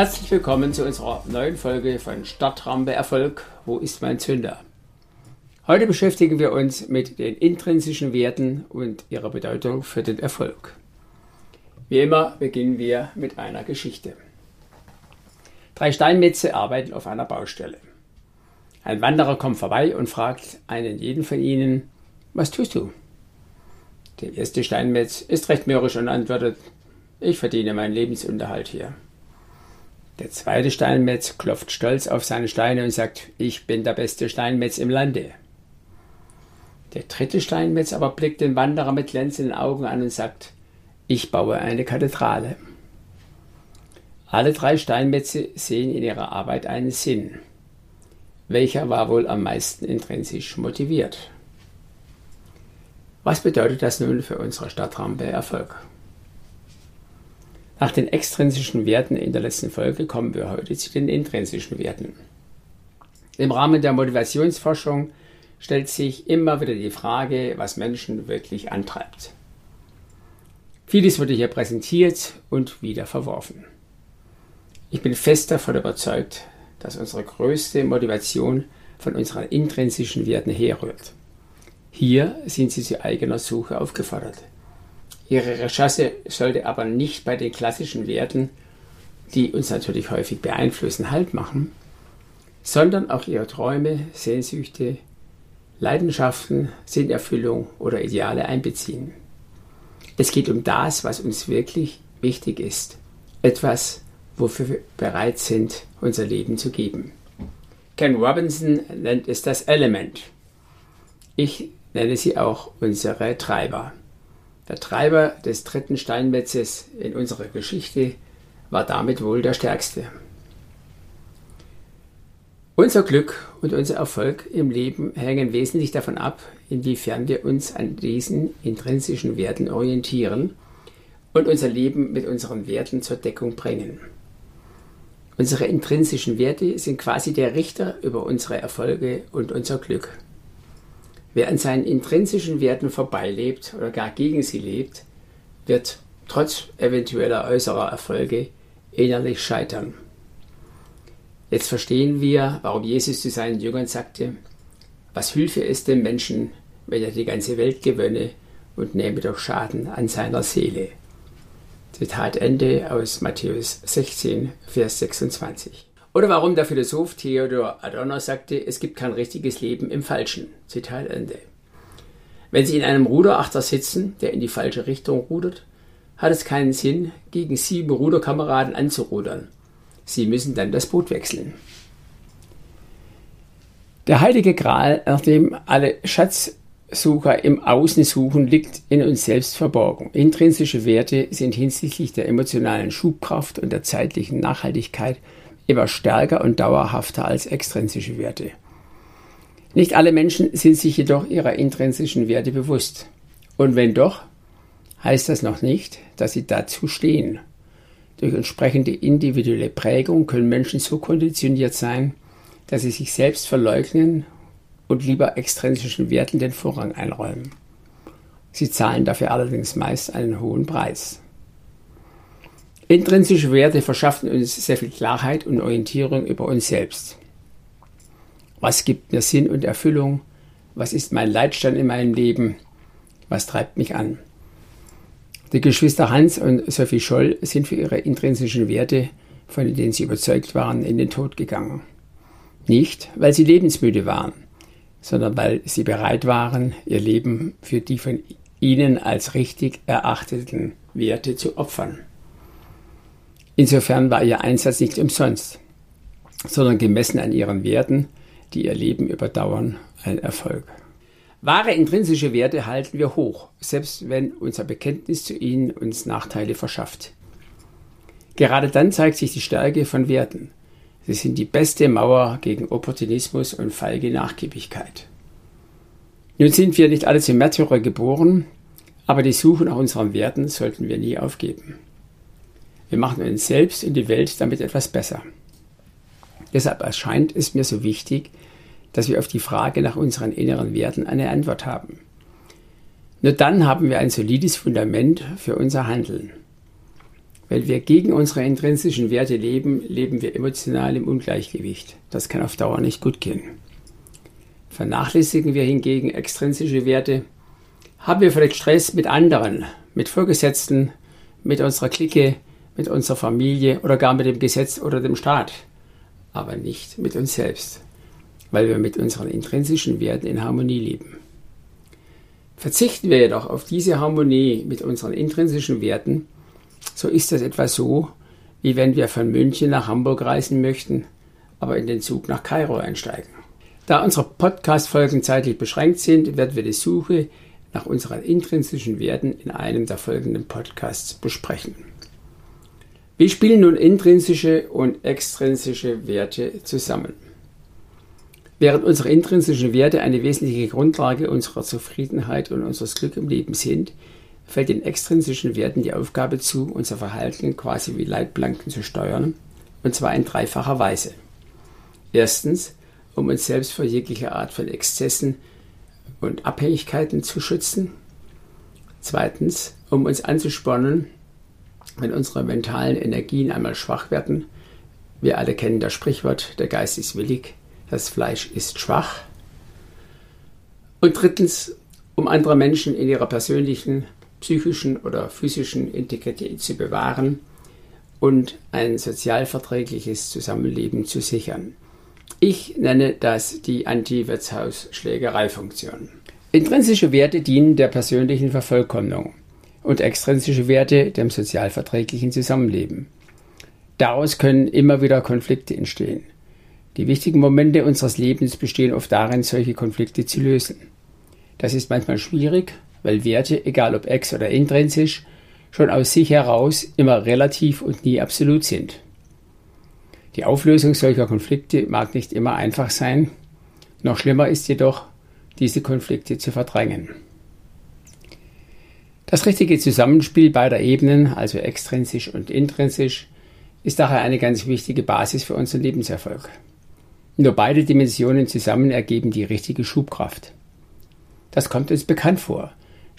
Herzlich willkommen zu unserer neuen Folge von Startrampe Erfolg. Wo ist mein Zünder? Heute beschäftigen wir uns mit den intrinsischen Werten und ihrer Bedeutung für den Erfolg. Wie immer beginnen wir mit einer Geschichte. Drei Steinmetze arbeiten auf einer Baustelle. Ein Wanderer kommt vorbei und fragt einen jeden von ihnen, was tust du? Der erste Steinmetz ist recht mürrisch und antwortet, ich verdiene meinen Lebensunterhalt hier. Der zweite Steinmetz klopft stolz auf seine Steine und sagt, ich bin der beste Steinmetz im Lande. Der dritte Steinmetz aber blickt den Wanderer mit glänzenden Augen an und sagt, ich baue eine Kathedrale. Alle drei Steinmetze sehen in ihrer Arbeit einen Sinn. Welcher war wohl am meisten intrinsisch motiviert? Was bedeutet das nun für unsere Stadtrampe Erfolg? Nach den extrinsischen Werten in der letzten Folge kommen wir heute zu den intrinsischen Werten. Im Rahmen der Motivationsforschung stellt sich immer wieder die Frage, was Menschen wirklich antreibt. Vieles wurde hier präsentiert und wieder verworfen. Ich bin fest davon überzeugt, dass unsere größte Motivation von unseren intrinsischen Werten herrührt. Hier sind Sie zu eigener Suche aufgefordert. Ihre Recherche sollte aber nicht bei den klassischen Werten, die uns natürlich häufig beeinflussen, Halt machen, sondern auch Ihre Träume, Sehnsüchte, Leidenschaften, Sinnerfüllung oder Ideale einbeziehen. Es geht um das, was uns wirklich wichtig ist. Etwas, wofür wir bereit sind, unser Leben zu geben. Ken Robinson nennt es das Element. Ich nenne sie auch unsere Treiber. Der Treiber des dritten Steinmetzes in unserer Geschichte war damit wohl der stärkste. Unser Glück und unser Erfolg im Leben hängen wesentlich davon ab, inwiefern wir uns an diesen intrinsischen Werten orientieren und unser Leben mit unseren Werten zur Deckung bringen. Unsere intrinsischen Werte sind quasi der Richter über unsere Erfolge und unser Glück. Wer an seinen intrinsischen Werten vorbeilebt oder gar gegen sie lebt, wird trotz eventueller äußerer Erfolge innerlich scheitern. Jetzt verstehen wir, warum Jesus zu seinen Jüngern sagte, was hülfe es dem Menschen, wenn er die ganze Welt gewönne und nehme doch Schaden an seiner Seele. Zitat Ende aus Matthäus 16, Vers 26. Oder warum der Philosoph Theodor Adorno sagte, es gibt kein richtiges Leben im Falschen. Zitat Ende. Wenn Sie in einem Ruderachter sitzen, der in die falsche Richtung rudert, hat es keinen Sinn, gegen sieben Ruderkameraden anzurudern. Sie müssen dann das Boot wechseln. Der heilige Gral, nach dem alle Schatzsucher im Außen suchen, liegt in uns selbst verborgen. Intrinsische Werte sind hinsichtlich der emotionalen Schubkraft und der zeitlichen Nachhaltigkeit immer stärker und dauerhafter als extrinsische Werte. Nicht alle Menschen sind sich jedoch ihrer intrinsischen Werte bewusst. Und wenn doch, heißt das noch nicht, dass sie dazu stehen. Durch entsprechende individuelle Prägung können Menschen so konditioniert sein, dass sie sich selbst verleugnen und lieber extrinsischen Werten den Vorrang einräumen. Sie zahlen dafür allerdings meist einen hohen Preis. Intrinsische Werte verschaffen uns sehr viel Klarheit und Orientierung über uns selbst. Was gibt mir Sinn und Erfüllung? Was ist mein Leitstand in meinem Leben? Was treibt mich an? Die Geschwister Hans und Sophie Scholl sind für ihre intrinsischen Werte, von denen sie überzeugt waren, in den Tod gegangen. Nicht, weil sie lebensmüde waren, sondern weil sie bereit waren, ihr Leben für die von ihnen als richtig erachteten Werte zu opfern. Insofern war ihr Einsatz nicht umsonst, sondern gemessen an ihren Werten, die ihr Leben überdauern, ein Erfolg. Wahre intrinsische Werte halten wir hoch, selbst wenn unser Bekenntnis zu ihnen uns Nachteile verschafft. Gerade dann zeigt sich die Stärke von Werten, Sie sind die beste Mauer gegen Opportunismus und feige Nachgiebigkeit. Nun sind wir nicht alle zum Märtyrer geboren, aber die Suche nach unseren Werten sollten wir nie aufgeben. Wir machen uns selbst und die Welt damit etwas besser. Deshalb erscheint es mir so wichtig, dass wir auf die Frage nach unseren inneren Werten eine Antwort haben. Nur dann haben wir ein solides Fundament für unser Handeln. Weil wir gegen unsere intrinsischen Werte leben, leben wir emotional im Ungleichgewicht. Das kann auf Dauer nicht gut gehen. Vernachlässigen wir hingegen extrinsische Werte, haben wir vielleicht Stress mit anderen, mit Vorgesetzten, mit unserer Clique, mit unserer Familie oder gar mit dem Gesetz oder dem Staat, aber nicht mit uns selbst, weil wir mit unseren intrinsischen Werten in Harmonie leben. Verzichten wir jedoch auf diese Harmonie mit unseren intrinsischen Werten, so ist das etwa so, wie wenn wir von München nach Hamburg reisen möchten, aber in den Zug nach Kairo einsteigen. Da unsere Podcast-Folgen zeitlich beschränkt sind, werden wir die Suche nach unseren intrinsischen Werten in einem der folgenden Podcasts besprechen. Wie spielen nun intrinsische und extrinsische Werte zusammen? Während unsere intrinsischen Werte eine wesentliche Grundlage unserer Zufriedenheit und unseres Glücks im Leben sind, fällt den extrinsischen Werten die Aufgabe zu, unser Verhalten quasi wie Leitplanken zu steuern, und zwar in dreifacher Weise. Erstens, um uns selbst vor jeglicher Art von Exzessen und Abhängigkeiten zu schützen. Zweitens, um uns anzuspornen, wenn unsere mentalen Energien einmal schwach werden. Wir alle kennen das Sprichwort, der Geist ist willig, das Fleisch ist schwach. Und drittens, um andere Menschen in ihrer persönlichen psychischen oder physischen Integrität zu bewahren und ein sozialverträgliches Zusammenleben zu sichern. Ich nenne das die Anti-Wirtshaus-Schlägerei-Funktion. Intrinsische Werte dienen der persönlichen Vervollkommnung und extrinsische Werte dem sozialverträglichen Zusammenleben. Daraus können immer wieder Konflikte entstehen. Die wichtigen Momente unseres Lebens bestehen oft darin, solche Konflikte zu lösen. Das ist manchmal schwierig, weil Werte, egal ob ex- oder intrinsisch, schon aus sich heraus immer relativ und nie absolut sind. Die Auflösung solcher Konflikte mag nicht immer einfach sein, noch schlimmer ist jedoch, diese Konflikte zu verdrängen. Das richtige Zusammenspiel beider Ebenen, also extrinsisch und intrinsisch, ist daher eine ganz wichtige Basis für unseren Lebenserfolg. Nur beide Dimensionen zusammen ergeben die richtige Schubkraft. Das kommt uns bekannt vor,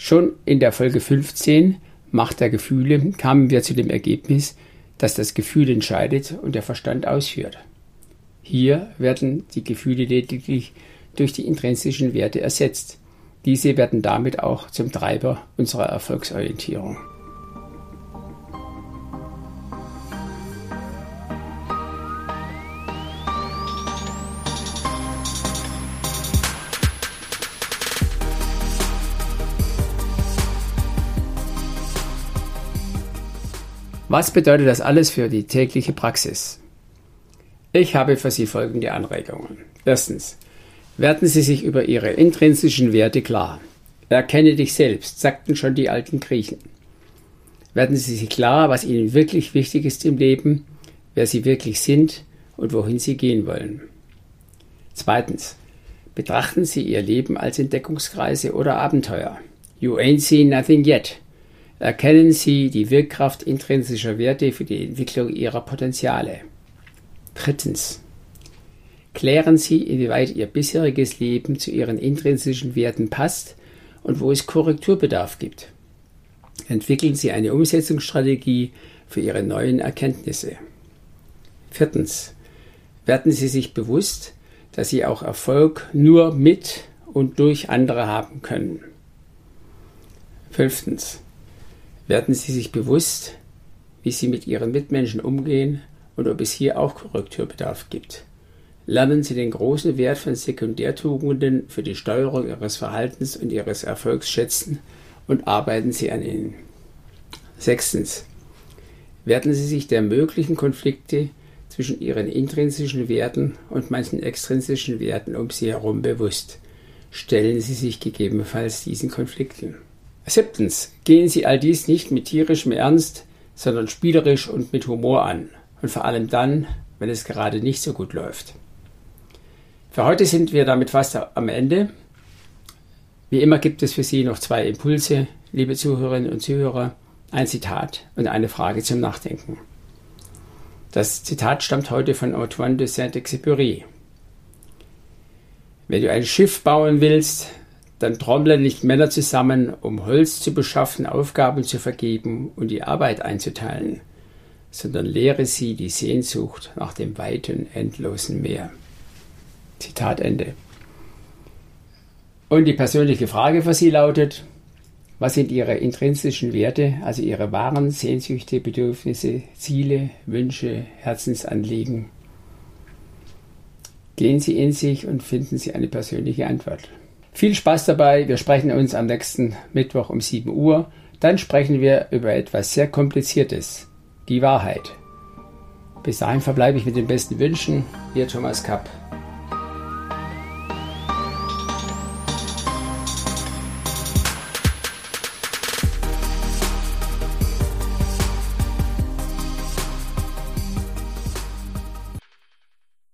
Schon in der Folge 15 Macht der Gefühle kamen wir zu dem Ergebnis, dass das Gefühl entscheidet und der Verstand ausführt. Hier werden die Gefühle lediglich durch die intrinsischen Werte ersetzt. Diese werden damit auch zum Treiber unserer Erfolgsorientierung. Was bedeutet das alles für die tägliche Praxis? Ich habe für Sie folgende Anregungen. Erstens. Werden Sie sich über Ihre intrinsischen Werte klar. Erkenne dich selbst, sagten schon die alten Griechen. Werden Sie sich klar, was Ihnen wirklich wichtig ist im Leben, wer Sie wirklich sind und wohin Sie gehen wollen. Zweitens. Betrachten Sie Ihr Leben als Entdeckungskreise oder Abenteuer. You ain't seen nothing yet. Erkennen Sie die Wirkkraft intrinsischer Werte für die Entwicklung Ihrer Potenziale. Drittens. Klären Sie, inwieweit Ihr bisheriges Leben zu Ihren intrinsischen Werten passt und wo es Korrekturbedarf gibt. Entwickeln Sie eine Umsetzungsstrategie für Ihre neuen Erkenntnisse. Viertens. Werden Sie sich bewusst, dass Sie auch Erfolg nur mit und durch andere haben können. Fünftens werden Sie sich bewusst, wie Sie mit Ihren Mitmenschen umgehen und ob es hier auch Korrekturbedarf gibt. Lernen Sie den großen Wert von Sekundärtugenden für die Steuerung Ihres Verhaltens und Ihres Erfolgs schätzen und arbeiten Sie an ihnen. Sechstens. Werden Sie sich der möglichen Konflikte zwischen Ihren intrinsischen Werten und manchen extrinsischen Werten um Sie herum bewusst. Stellen Sie sich gegebenenfalls diesen Konflikten. Siebtens. Gehen Sie all dies nicht mit tierischem Ernst, sondern spielerisch und mit Humor an. Und vor allem dann, wenn es gerade nicht so gut läuft. Für heute sind wir damit fast am Ende. Wie immer gibt es für Sie noch zwei Impulse, liebe Zuhörerinnen und Zuhörer, ein Zitat und eine Frage zum Nachdenken. Das Zitat stammt heute von Antoine de Saint-Exupéry. Wenn du ein Schiff bauen willst, dann trommle nicht Männer zusammen, um Holz zu beschaffen, Aufgaben zu vergeben und die Arbeit einzuteilen, sondern lehre sie die Sehnsucht nach dem weiten, endlosen Meer. Zitat Ende. Und die persönliche Frage für Sie lautet, was sind Ihre intrinsischen Werte, also Ihre wahren Sehnsüchte, Bedürfnisse, Ziele, Wünsche, Herzensanliegen? Gehen Sie in sich und finden Sie eine persönliche Antwort. Viel Spaß dabei. Wir sprechen uns am nächsten Mittwoch um 7 Uhr. Dann sprechen wir über etwas sehr Kompliziertes. Die Wahrheit. Bis dahin verbleibe ich mit den besten Wünschen. Ihr Thomas Kapp.